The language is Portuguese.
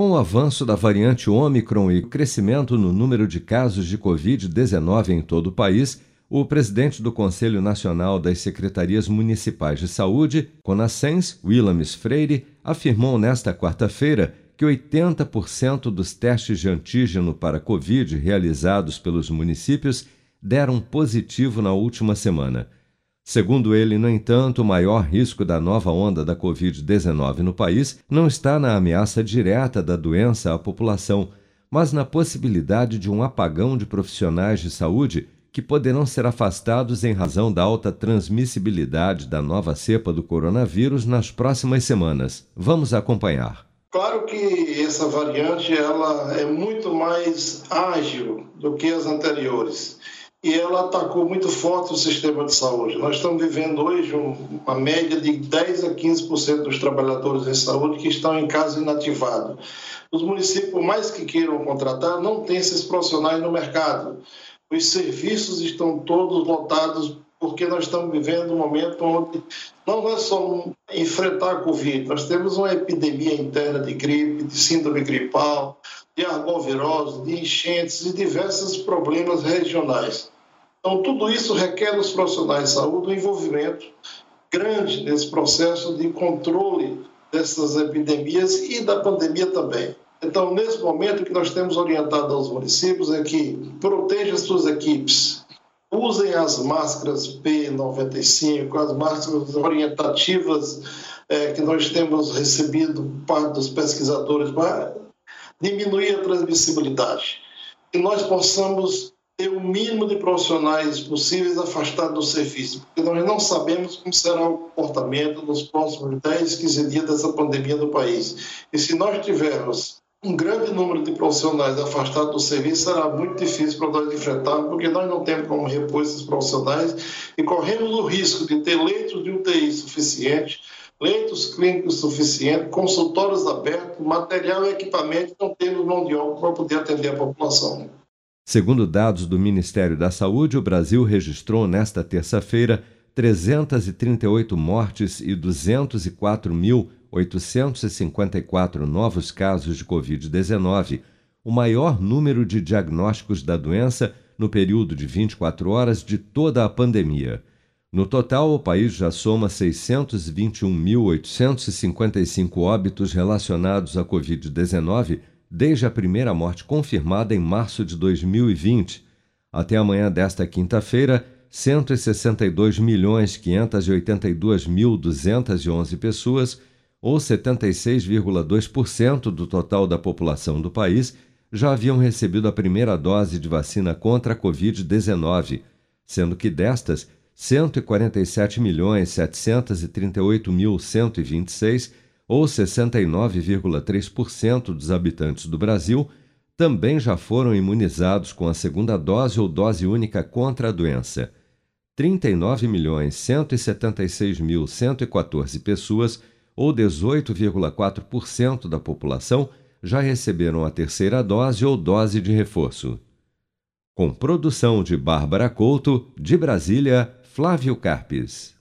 Com o avanço da variante Ômicron e crescimento no número de casos de Covid-19 em todo o país, o presidente do Conselho Nacional das Secretarias Municipais de Saúde, Conascens, Willames Freire, afirmou nesta quarta-feira que 80% dos testes de antígeno para Covid realizados pelos municípios deram positivo na última semana. Segundo ele, no entanto, o maior risco da nova onda da Covid-19 no país não está na ameaça direta da doença à população, mas na possibilidade de um apagão de profissionais de saúde que poderão ser afastados em razão da alta transmissibilidade da nova cepa do coronavírus nas próximas semanas. Vamos acompanhar. Claro que essa variante ela é muito mais ágil do que as anteriores e ela atacou muito forte o sistema de saúde. Nós estamos vivendo hoje uma média de 10 a 15% dos trabalhadores em saúde que estão em casa inativado. Os municípios, por mais que queiram contratar, não têm esses profissionais no mercado. Os serviços estão todos lotados porque nós estamos vivendo um momento onde não é só enfrentar a Covid, nós temos uma epidemia interna de gripe, de síndrome gripal, de arbovirose, de enchentes e diversos problemas regionais. Então, tudo isso requer dos profissionais de saúde um envolvimento grande nesse processo de controle dessas epidemias e da pandemia também. Então, nesse momento, o que nós temos orientado aos municípios é que protejam as suas equipes, usem as máscaras P95, as máscaras orientativas é, que nós temos recebido parte dos pesquisadores para diminuir a transmissibilidade. Que nós possamos ter o mínimo de profissionais possíveis afastados do serviço, porque nós não sabemos como será o comportamento nos próximos 10, 15 dias dessa pandemia no país. E se nós tivermos um grande número de profissionais afastados do serviço será muito difícil para nós enfrentarmos, porque nós não temos como repor esses profissionais e corremos o risco de ter leitos de UTI suficientes, leitos clínicos suficientes, consultórios abertos, material e equipamento, não temos mão de obra para poder atender a população. Segundo dados do Ministério da Saúde, o Brasil registrou nesta terça-feira 338 mortes e 204 mil 854 novos casos de Covid-19, o maior número de diagnósticos da doença no período de 24 horas de toda a pandemia. No total, o país já soma 621.855 óbitos relacionados à Covid-19 desde a primeira morte confirmada em março de 2020. Até amanhã desta quinta-feira, 162.582.211 pessoas ou 76,2% do total da população do país, já haviam recebido a primeira dose de vacina contra a Covid-19, sendo que destas, 147.738.126, ou 69,3% dos habitantes do Brasil, também já foram imunizados com a segunda dose ou dose única contra a doença. 39.176.114 pessoas ou 18,4% da população, já receberam a terceira dose ou dose de reforço. Com produção de Bárbara Couto, de Brasília, Flávio Carpes.